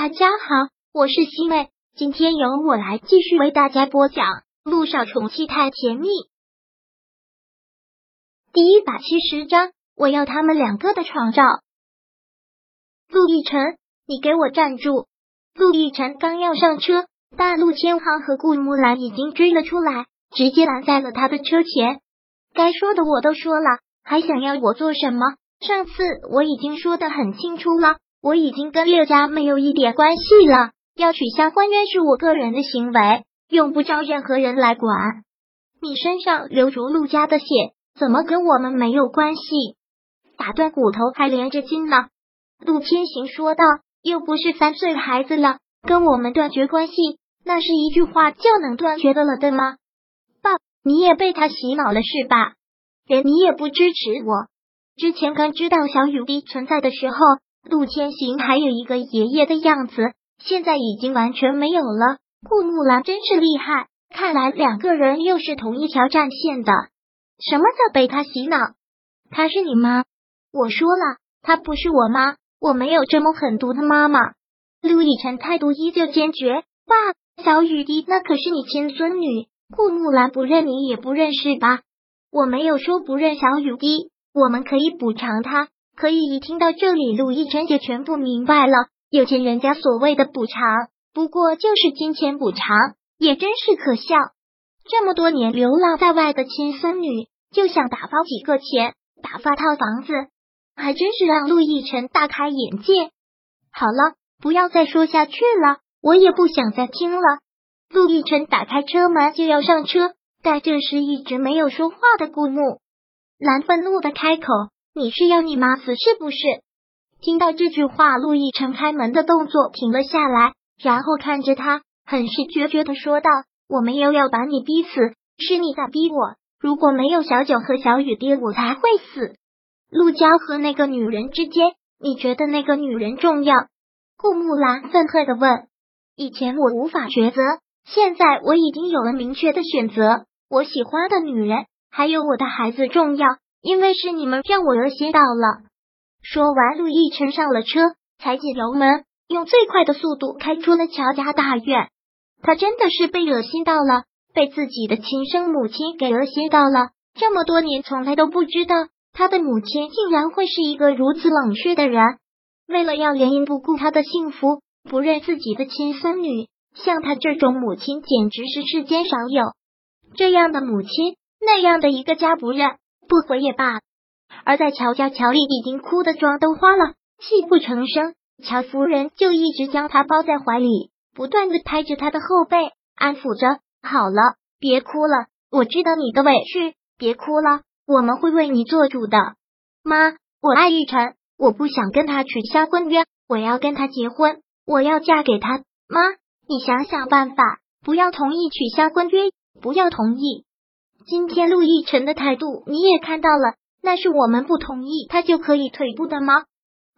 大家好，我是西妹，今天由我来继续为大家播讲《路上宠妻太甜蜜》第一百七十章。我要他们两个的床照。陆亦辰，你给我站住！陆亦辰刚要上车，大陆千行和顾木兰已经追了出来，直接拦在了他的车前。该说的我都说了，还想要我做什么？上次我已经说的很清楚了。我已经跟岳家没有一点关系了，要取消婚约是我个人的行为，用不着任何人来管。你身上流着陆家的血，怎么跟我们没有关系？打断骨头还连着筋呢。陆千行说道：“又不是三岁孩子了，跟我们断绝关系，那是一句话就能断绝的了，对吗？”爸，你也被他洗脑了是吧？连你也不支持我。之前刚知道小雨滴存在的时候。陆千行还有一个爷爷的样子，现在已经完全没有了。顾木兰真是厉害，看来两个人又是同一条战线的。什么叫被他洗脑？她是你妈？我说了，她不是我妈，我没有这么狠毒的妈妈。陆亦辰态度依旧坚决。爸，小雨滴那可是你亲孙女，顾木兰不认你也不认识吧？我没有说不认小雨滴，我们可以补偿她。可以一听到这里，陆亦辰也全部明白了。有钱人家所谓的补偿，不过就是金钱补偿，也真是可笑。这么多年流浪在外的亲孙女，就想打发几个钱，打发套房子，还真是让陆亦辰大开眼界。好了，不要再说下去了，我也不想再听了。陆亦辰打开车门就要上车，但这时一直没有说话的顾木兰愤怒的开口。你是要你妈死是不是？听到这句话，陆亦辰开门的动作停了下来，然后看着他，很是决绝的说道：“我没有要把你逼死，是你在逼我。如果没有小九和小雨滴，我才会死。陆娇和那个女人之间，你觉得那个女人重要？”顾木兰愤恨的问：“以前我无法抉择，现在我已经有了明确的选择。我喜欢的女人，还有我的孩子重要。”因为是你们让我恶心到了。说完，陆亦辰上了车，踩紧油门，用最快的速度开出了乔家大院。他真的是被恶心到了，被自己的亲生母亲给恶心到了。这么多年，从来都不知道他的母亲竟然会是一个如此冷血的人。为了要原因不顾他的幸福，不认自己的亲孙女，像他这种母亲简直是世间少有。这样的母亲，那样的一个家不认。不回也罢，而在乔家，乔丽已经哭得妆都花了，泣不成声。乔夫人就一直将她抱在怀里，不断的拍着她的后背，安抚着：“好了，别哭了，我知道你的委屈，别哭了，我们会为你做主的。”妈，我爱玉晨，我不想跟他取消婚约，我要跟他结婚，我要嫁给他。妈，你想想办法，不要同意取消婚约，不要同意。今天陆亦辰的态度你也看到了，那是我们不同意他就可以退步的吗？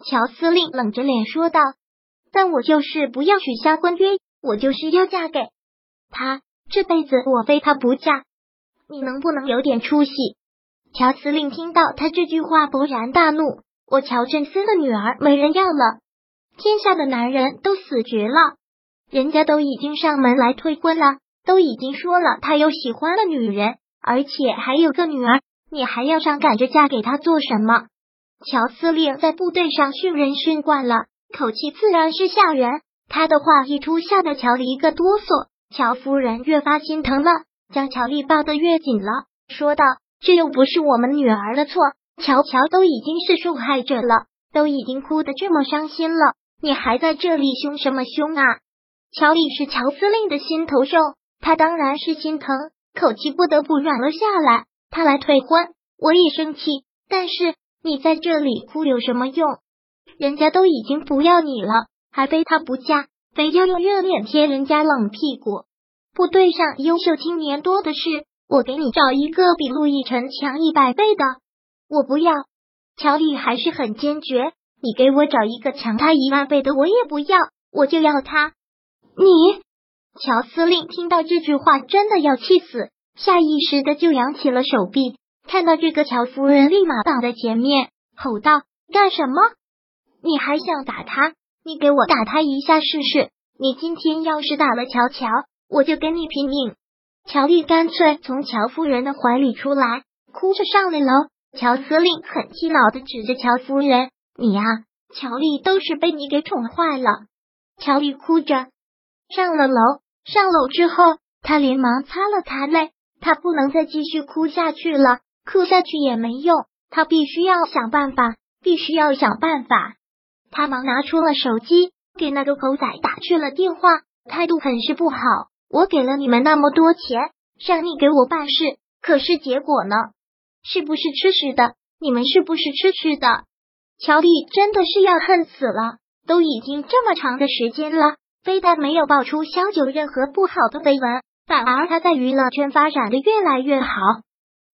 乔司令冷着脸说道。但我就是不要取消婚约，我就是要嫁给他，这辈子我非他不嫁。你能不能有点出息？乔司令听到他这句话勃然大怒。我乔振森的女儿没人要了，天下的男人都死绝了，人家都已经上门来退婚了，都已经说了他有喜欢的女人。而且还有个女儿，你还要上赶着嫁给他做什么？乔司令在部队上训人训惯了，口气自然是吓人。他的话一出，吓得乔丽一个哆嗦。乔夫人越发心疼了，将乔丽抱得越紧了，说道：“这又不是我们女儿的错，乔乔都已经是受害者了，都已经哭得这么伤心了，你还在这里凶什么凶啊？”乔丽是乔司令的心头肉，他当然是心疼。口气不得不软了下来。他来退婚，我也生气。但是你在这里哭有什么用？人家都已经不要你了，还非他不嫁，非要用热脸贴人家冷屁股。部队上优秀青年多的是，我给你找一个比陆亦辰强一百倍的。我不要。乔丽还是很坚决。你给我找一个强他一万倍的，我也不要。我就要他。你。乔司令听到这句话，真的要气死，下意识的就扬起了手臂。看到这个，乔夫人立马挡在前面，吼道：“干什么？你还想打他？你给我打他一下试试。你今天要是打了乔乔，我就跟你拼命。乔丽干脆从乔夫人的怀里出来，哭着上了楼。乔司令很气恼的指着乔夫人：“你呀，乔丽都是被你给宠坏了。”乔丽哭着上了楼。上楼之后，他连忙擦了擦泪，他不能再继续哭下去了，哭下去也没用，他必须要想办法，必须要想办法。他忙拿出了手机，给那个狗仔打去了电话，态度很是不好。我给了你们那么多钱，让你给我办事，可是结果呢？是不是吃屎的？你们是不是吃屎的？乔丽真的是要恨死了，都已经这么长的时间了，非但没有爆出萧九任何不好的绯闻，反而他在娱乐圈发展的越来越好。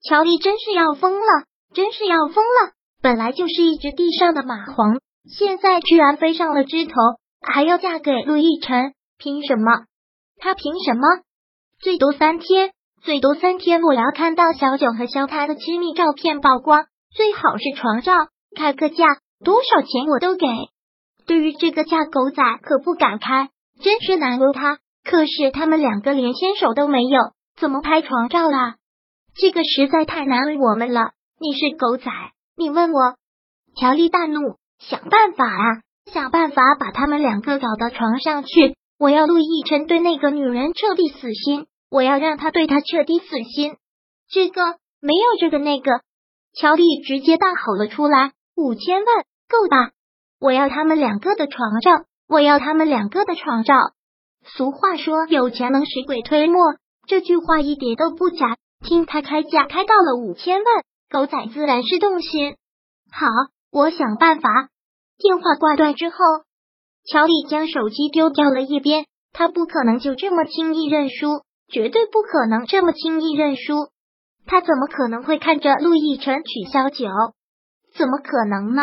乔丽真是要疯了，真是要疯了！本来就是一只地上的蚂蟥，现在居然飞上了枝头，还要嫁给陆亦辰，凭什么？他凭什么？最多三天。最多三天，我要看到小九和肖他的亲密照片曝光，最好是床照，开个价，多少钱我都给。对于这个价，狗仔可不敢开，真是难为他。可是他们两个连牵手都没有，怎么拍床照啦？这个实在太难为我们了。你是狗仔，你问我？乔丽大怒，想办法啊，想办法把他们两个搞到床上去。我要陆亦辰对那个女人彻底死心。我要让他对他彻底死心。这个没有这个那个，乔丽直接大吼了出来：“五千万够吧？我要他们两个的床照，我要他们两个的床照。”俗话说有钱能使鬼推磨，这句话一点都不假。听他开价开到了五千万，狗仔自然是动心。好，我想办法。电话挂断之后，乔丽将手机丢掉了一边，他不可能就这么轻易认输。绝对不可能这么轻易认输，他怎么可能会看着陆亦辰取消酒？怎么可能呢？